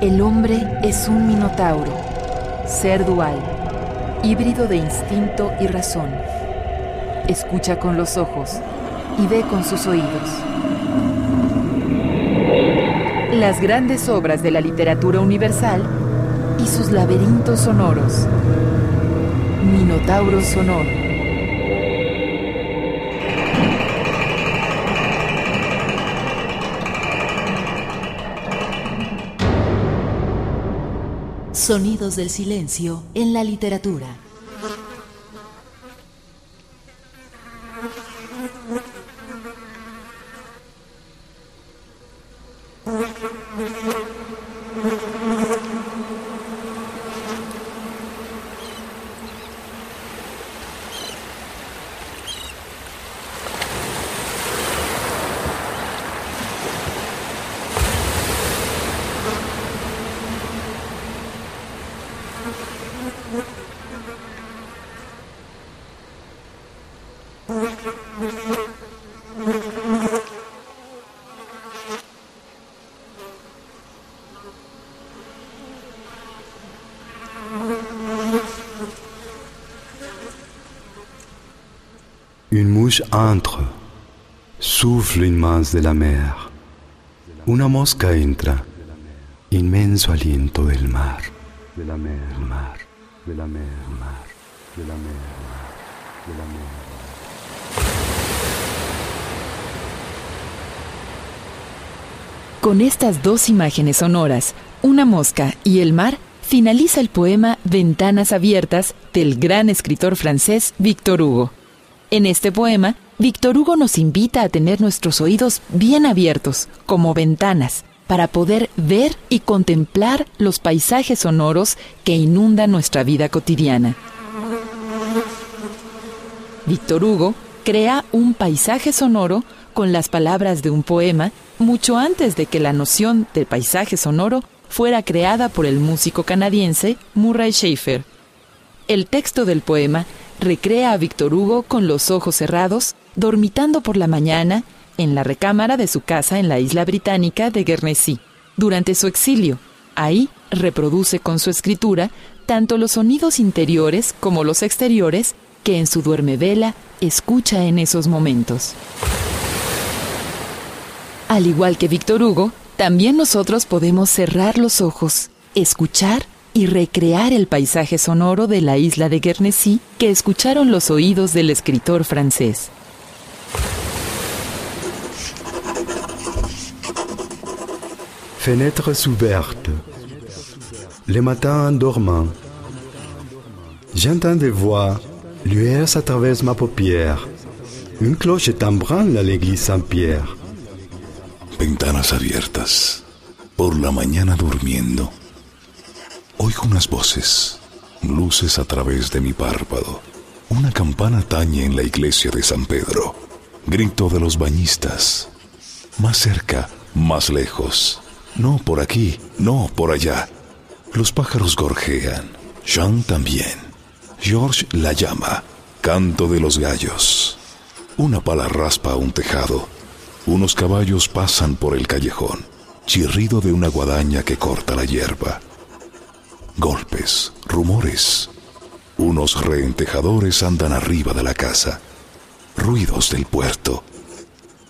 El hombre es un minotauro, ser dual, híbrido de instinto y razón. Escucha con los ojos y ve con sus oídos. Las grandes obras de la literatura universal y sus laberintos sonoros. Minotauro sonoro. Sonidos del silencio en la literatura. Une mouche entre, souffle inmense de la mer. Una mosca entra, inmenso aliento del mar, de la mer, mar, de la mer, mar, de la mer, de la mer. Con estas dos imágenes sonoras, una mosca y el mar, finaliza el poema Ventanas Abiertas del gran escritor francés Victor Hugo. En este poema, Victor Hugo nos invita a tener nuestros oídos bien abiertos, como ventanas, para poder ver y contemplar los paisajes sonoros que inundan nuestra vida cotidiana. Victor Hugo crea un paisaje sonoro con las palabras de un poema mucho antes de que la noción de paisaje sonoro fuera creada por el músico canadiense Murray Schafer. El texto del poema recrea a Víctor Hugo con los ojos cerrados, dormitando por la mañana en la recámara de su casa en la isla británica de Guernesey, durante su exilio. Ahí reproduce con su escritura tanto los sonidos interiores como los exteriores que en su duermevela escucha en esos momentos. Al igual que Víctor Hugo, también nosotros podemos cerrar los ojos, escuchar y recrear el paisaje sonoro de la isla de Guernesey que escucharon los oídos del escritor francés. Fenêtres ouvertes. Les matins en dormant. J'entends des voix, lueurs à travers ma paupière. Une cloche branle à l'église Saint-Pierre. Ventanas abiertas. Por la mañana durmiendo. Oigo unas voces, luces a través de mi párpado. Una campana tañe en la iglesia de San Pedro. Grito de los bañistas. Más cerca, más lejos. No por aquí, no por allá. Los pájaros gorjean. Jean también. George la llama. Canto de los gallos. Una pala raspa un tejado. Unos caballos pasan por el callejón. Chirrido de una guadaña que corta la hierba. Golpes, rumores. Unos reentejadores andan arriba de la casa. Ruidos del puerto.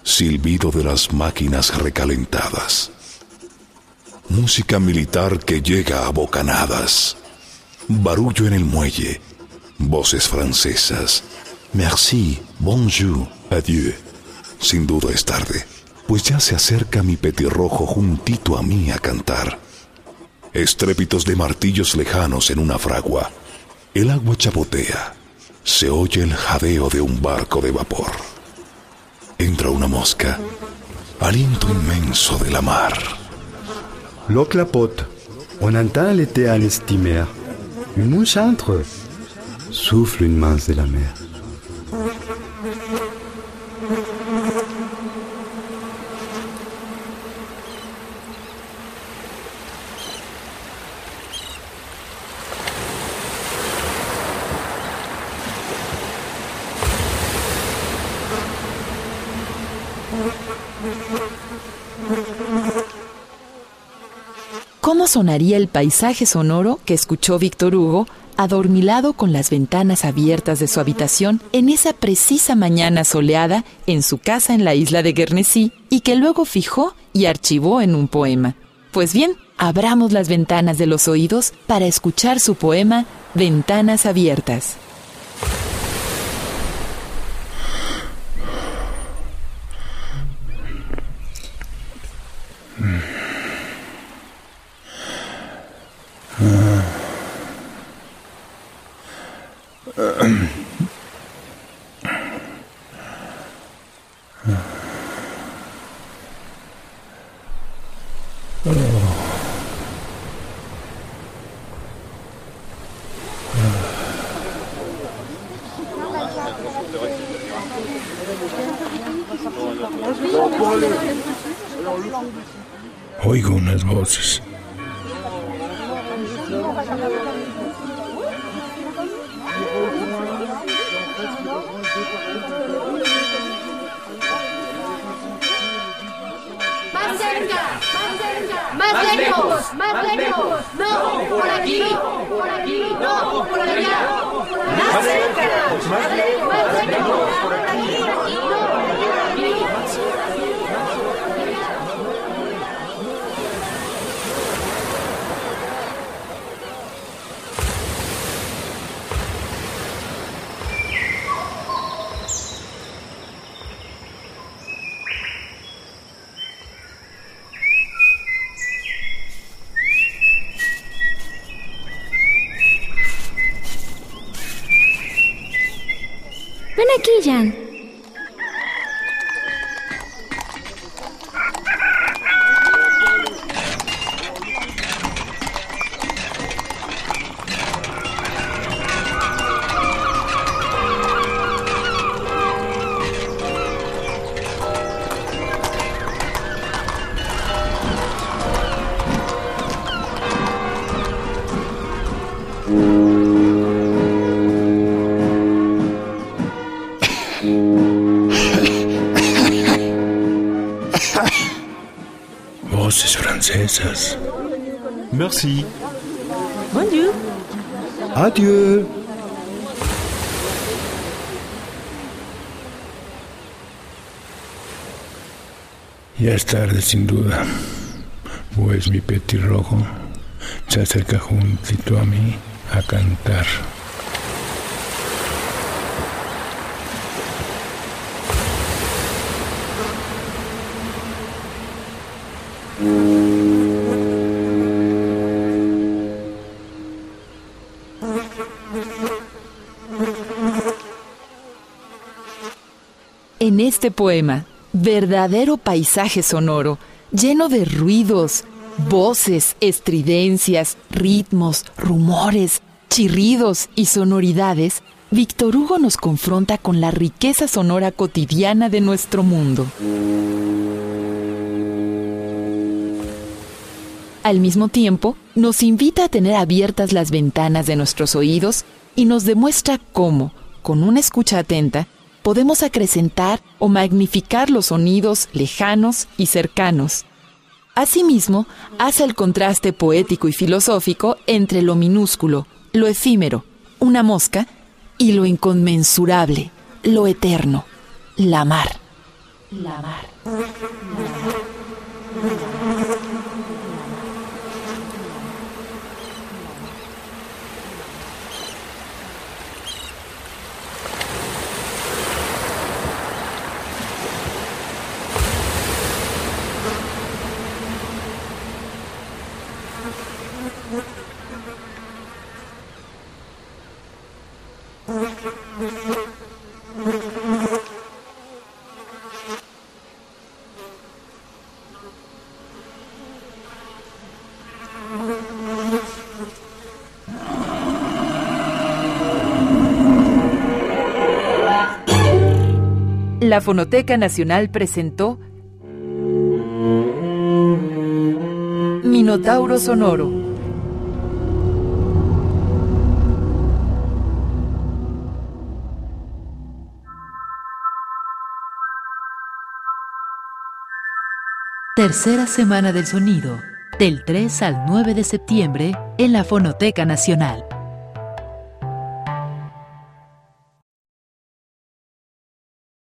Silbido de las máquinas recalentadas. Música militar que llega a bocanadas. Barullo en el muelle. Voces francesas. Merci, bonjour, adieu. Sin duda es tarde, pues ya se acerca mi petirrojo juntito a mí a cantar Estrépitos de martillos lejanos en una fragua. El agua chapotea. Se oye el jadeo de un barco de vapor. Entra una mosca. Aliento inmenso de la mar. L'eau clapote. On entend l'été à l'estimer. Une mouche entre. Souffle une main de la mer. ¿Cómo sonaría el paisaje sonoro que escuchó Víctor Hugo adormilado con las ventanas abiertas de su habitación en esa precisa mañana soleada en su casa en la isla de Guernesí y que luego fijó y archivó en un poema? Pues bien, abramos las ventanas de los oídos para escuchar su poema Ventanas Abiertas. Oigo unas voces. Cerca, más cerca, más lejos, más lejos. No, por aquí, por aquí, no, por allá. Más cerca, más lejos, más lejos, por aquí, no, Ven aquí, francesas. Merci. Bonjour. Adieu. Ya es tarde sin duda, pues mi petirrojo se acerca juntito a mí a cantar. En este poema, verdadero paisaje sonoro, lleno de ruidos, voces, estridencias, ritmos, rumores, chirridos y sonoridades, Víctor Hugo nos confronta con la riqueza sonora cotidiana de nuestro mundo. Al mismo tiempo, nos invita a tener abiertas las ventanas de nuestros oídos y nos demuestra cómo, con una escucha atenta, podemos acrecentar o magnificar los sonidos lejanos y cercanos. Asimismo, hace el contraste poético y filosófico entre lo minúsculo, lo efímero, una mosca, y lo inconmensurable, lo eterno, la mar. La mar. La Fonoteca Nacional presentó Minotauro Sonoro. Tercera semana del sonido. del 3 al 9 de septiembre en la Fonoteca Nacional.